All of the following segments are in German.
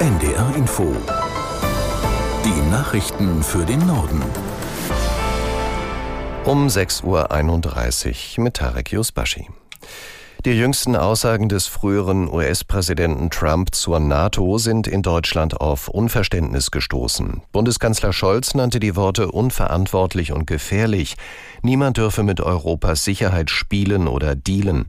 NDR Info. Die Nachrichten für den Norden. Um 6.31 Uhr mit Tarek Yusbashi. Die jüngsten Aussagen des früheren US-Präsidenten Trump zur NATO sind in Deutschland auf Unverständnis gestoßen. Bundeskanzler Scholz nannte die Worte unverantwortlich und gefährlich. Niemand dürfe mit Europas Sicherheit spielen oder dealen.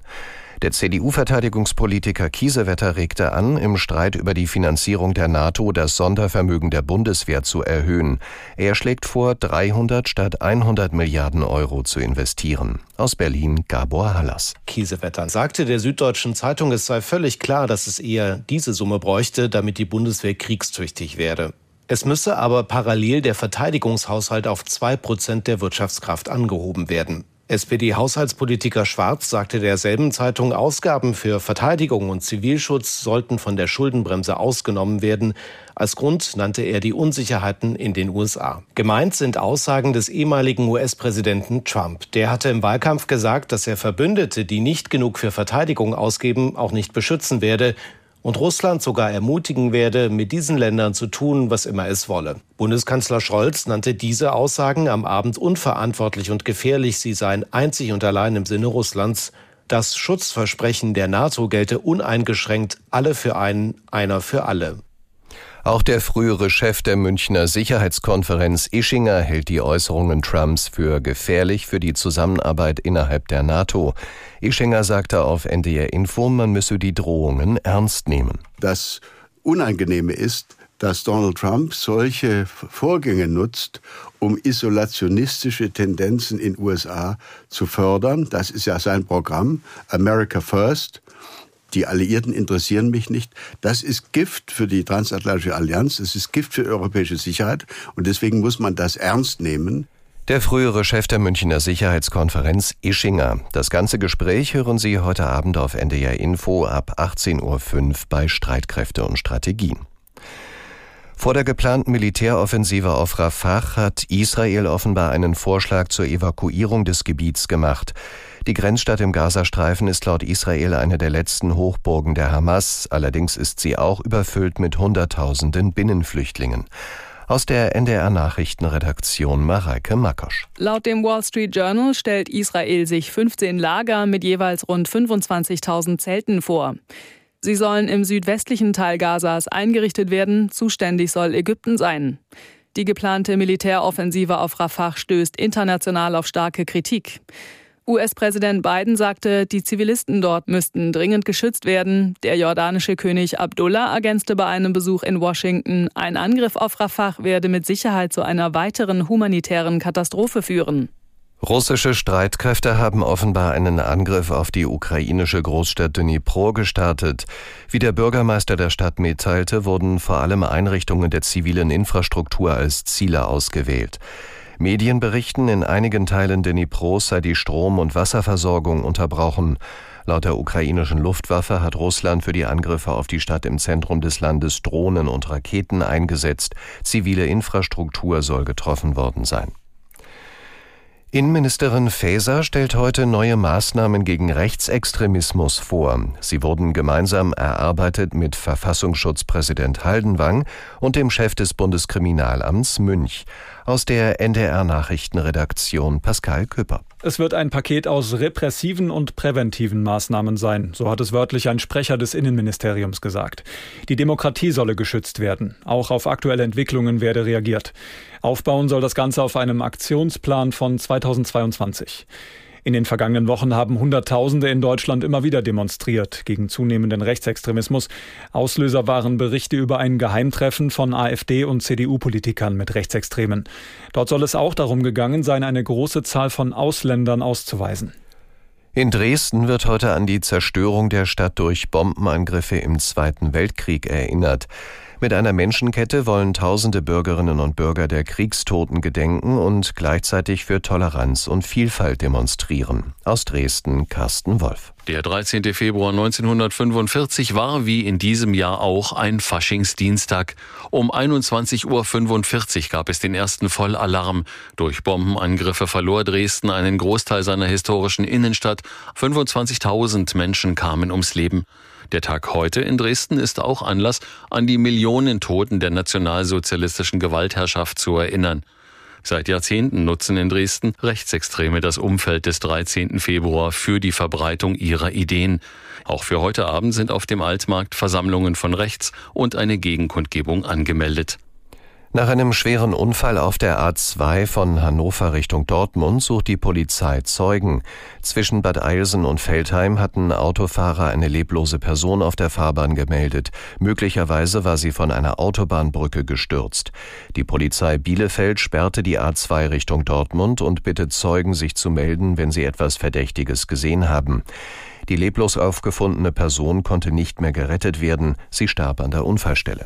Der CDU-Verteidigungspolitiker Kiesewetter regte an, im Streit über die Finanzierung der NATO das Sondervermögen der Bundeswehr zu erhöhen. Er schlägt vor, 300 statt 100 Milliarden Euro zu investieren. Aus Berlin Gabor Hallas. Kiesewetter sagte der Süddeutschen Zeitung, es sei völlig klar, dass es eher diese Summe bräuchte, damit die Bundeswehr kriegstüchtig werde. Es müsse aber parallel der Verteidigungshaushalt auf zwei Prozent der Wirtschaftskraft angehoben werden. SPD-Haushaltspolitiker Schwarz sagte derselben Zeitung, Ausgaben für Verteidigung und Zivilschutz sollten von der Schuldenbremse ausgenommen werden. Als Grund nannte er die Unsicherheiten in den USA. Gemeint sind Aussagen des ehemaligen US-Präsidenten Trump. Der hatte im Wahlkampf gesagt, dass er Verbündete, die nicht genug für Verteidigung ausgeben, auch nicht beschützen werde und Russland sogar ermutigen werde, mit diesen Ländern zu tun, was immer es wolle. Bundeskanzler Scholz nannte diese Aussagen am Abend unverantwortlich und gefährlich. Sie seien einzig und allein im Sinne Russlands. Das Schutzversprechen der NATO gelte uneingeschränkt alle für einen, einer für alle. Auch der frühere Chef der Münchner Sicherheitskonferenz Ischinger hält die Äußerungen Trumps für gefährlich für die Zusammenarbeit innerhalb der NATO. Ischinger sagte auf NDR Info, man müsse die Drohungen ernst nehmen. Das Unangenehme ist, dass Donald Trump solche Vorgänge nutzt, um isolationistische Tendenzen in USA zu fördern. Das ist ja sein Programm, America First die Alliierten interessieren mich nicht. Das ist Gift für die transatlantische Allianz, es ist Gift für europäische Sicherheit und deswegen muss man das ernst nehmen. Der frühere Chef der Münchner Sicherheitskonferenz Ischinger. Das ganze Gespräch hören Sie heute Abend auf NDR Info ab 18.05 Uhr bei Streitkräfte und Strategien. Vor der geplanten Militäroffensive auf Rafah hat Israel offenbar einen Vorschlag zur Evakuierung des Gebiets gemacht. Die Grenzstadt im Gazastreifen ist laut Israel eine der letzten Hochburgen der Hamas, allerdings ist sie auch überfüllt mit Hunderttausenden Binnenflüchtlingen. Aus der NDR Nachrichtenredaktion Mareike Makosch. Laut dem Wall Street Journal stellt Israel sich 15 Lager mit jeweils rund 25.000 Zelten vor. Sie sollen im südwestlichen Teil Gazas eingerichtet werden, zuständig soll Ägypten sein. Die geplante Militäroffensive auf Rafah stößt international auf starke Kritik. US-Präsident Biden sagte, die Zivilisten dort müssten dringend geschützt werden. Der jordanische König Abdullah ergänzte bei einem Besuch in Washington, ein Angriff auf Rafah werde mit Sicherheit zu einer weiteren humanitären Katastrophe führen. Russische Streitkräfte haben offenbar einen Angriff auf die ukrainische Großstadt Dnipro gestartet. Wie der Bürgermeister der Stadt mitteilte, wurden vor allem Einrichtungen der zivilen Infrastruktur als Ziele ausgewählt. Medien berichten, in einigen Teilen Dnipros sei die Strom- und Wasserversorgung unterbrochen. Laut der ukrainischen Luftwaffe hat Russland für die Angriffe auf die Stadt im Zentrum des Landes Drohnen und Raketen eingesetzt. Zivile Infrastruktur soll getroffen worden sein. Innenministerin Faeser stellt heute neue Maßnahmen gegen Rechtsextremismus vor. Sie wurden gemeinsam erarbeitet mit Verfassungsschutzpräsident Haldenwang und dem Chef des Bundeskriminalamts Münch. Aus der NDR Nachrichtenredaktion Pascal Küpper. Es wird ein Paket aus repressiven und präventiven Maßnahmen sein, so hat es wörtlich ein Sprecher des Innenministeriums gesagt. Die Demokratie solle geschützt werden. Auch auf aktuelle Entwicklungen werde reagiert. Aufbauen soll das Ganze auf einem Aktionsplan von 2022. In den vergangenen Wochen haben Hunderttausende in Deutschland immer wieder demonstriert gegen zunehmenden Rechtsextremismus. Auslöser waren Berichte über ein Geheimtreffen von AfD und CDU-Politikern mit Rechtsextremen. Dort soll es auch darum gegangen sein, eine große Zahl von Ausländern auszuweisen. In Dresden wird heute an die Zerstörung der Stadt durch Bombenangriffe im Zweiten Weltkrieg erinnert. Mit einer Menschenkette wollen tausende Bürgerinnen und Bürger der Kriegstoten gedenken und gleichzeitig für Toleranz und Vielfalt demonstrieren. Aus Dresden Carsten Wolf. Der 13. Februar 1945 war wie in diesem Jahr auch ein Faschingsdienstag. Um 21.45 Uhr gab es den ersten Vollalarm. Durch Bombenangriffe verlor Dresden einen Großteil seiner historischen Innenstadt. 25.000 Menschen kamen ums Leben. Der Tag heute in Dresden ist auch Anlass, an die Millionen Toten der nationalsozialistischen Gewaltherrschaft zu erinnern. Seit Jahrzehnten nutzen in Dresden Rechtsextreme das Umfeld des 13. Februar für die Verbreitung ihrer Ideen. Auch für heute Abend sind auf dem Altmarkt Versammlungen von rechts und eine Gegenkundgebung angemeldet. Nach einem schweren Unfall auf der A2 von Hannover Richtung Dortmund sucht die Polizei Zeugen. Zwischen Bad Eilsen und Feldheim hatten Autofahrer eine leblose Person auf der Fahrbahn gemeldet. Möglicherweise war sie von einer Autobahnbrücke gestürzt. Die Polizei Bielefeld sperrte die A2 Richtung Dortmund und bittet Zeugen, sich zu melden, wenn sie etwas Verdächtiges gesehen haben. Die leblos aufgefundene Person konnte nicht mehr gerettet werden. Sie starb an der Unfallstelle.